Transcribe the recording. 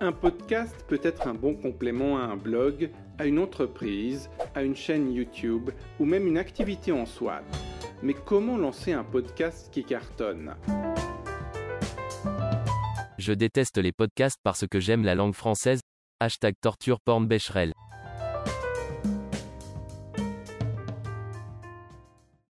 Un podcast peut être un bon complément à un blog, à une entreprise, à une chaîne YouTube ou même une activité en soi. Mais comment lancer un podcast qui cartonne? Je déteste les podcasts parce que j'aime la langue française. Hashtag torture porn Becherel.